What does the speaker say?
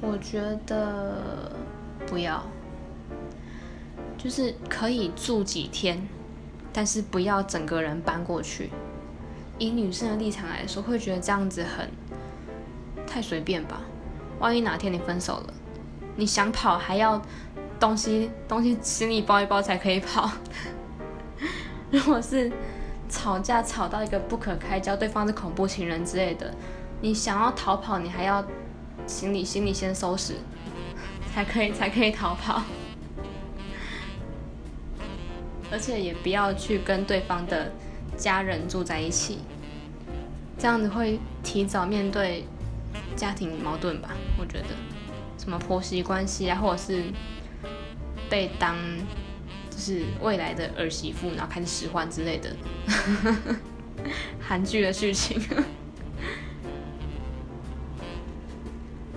我觉得不要，就是可以住几天，但是不要整个人搬过去。以女生的立场来说，会觉得这样子很太随便吧？万一哪天你分手了，你想跑还要东西东西行李包一包才可以跑。如果是吵架吵到一个不可开交，对方是恐怖情人之类的，你想要逃跑，你还要行李行李先收拾，才可以才可以逃跑。而且也不要去跟对方的。家人住在一起，这样子会提早面对家庭矛盾吧？我觉得，什么婆媳关系啊，或者是被当就是未来的儿媳妇，然后开始使唤之类的，韩剧的剧情。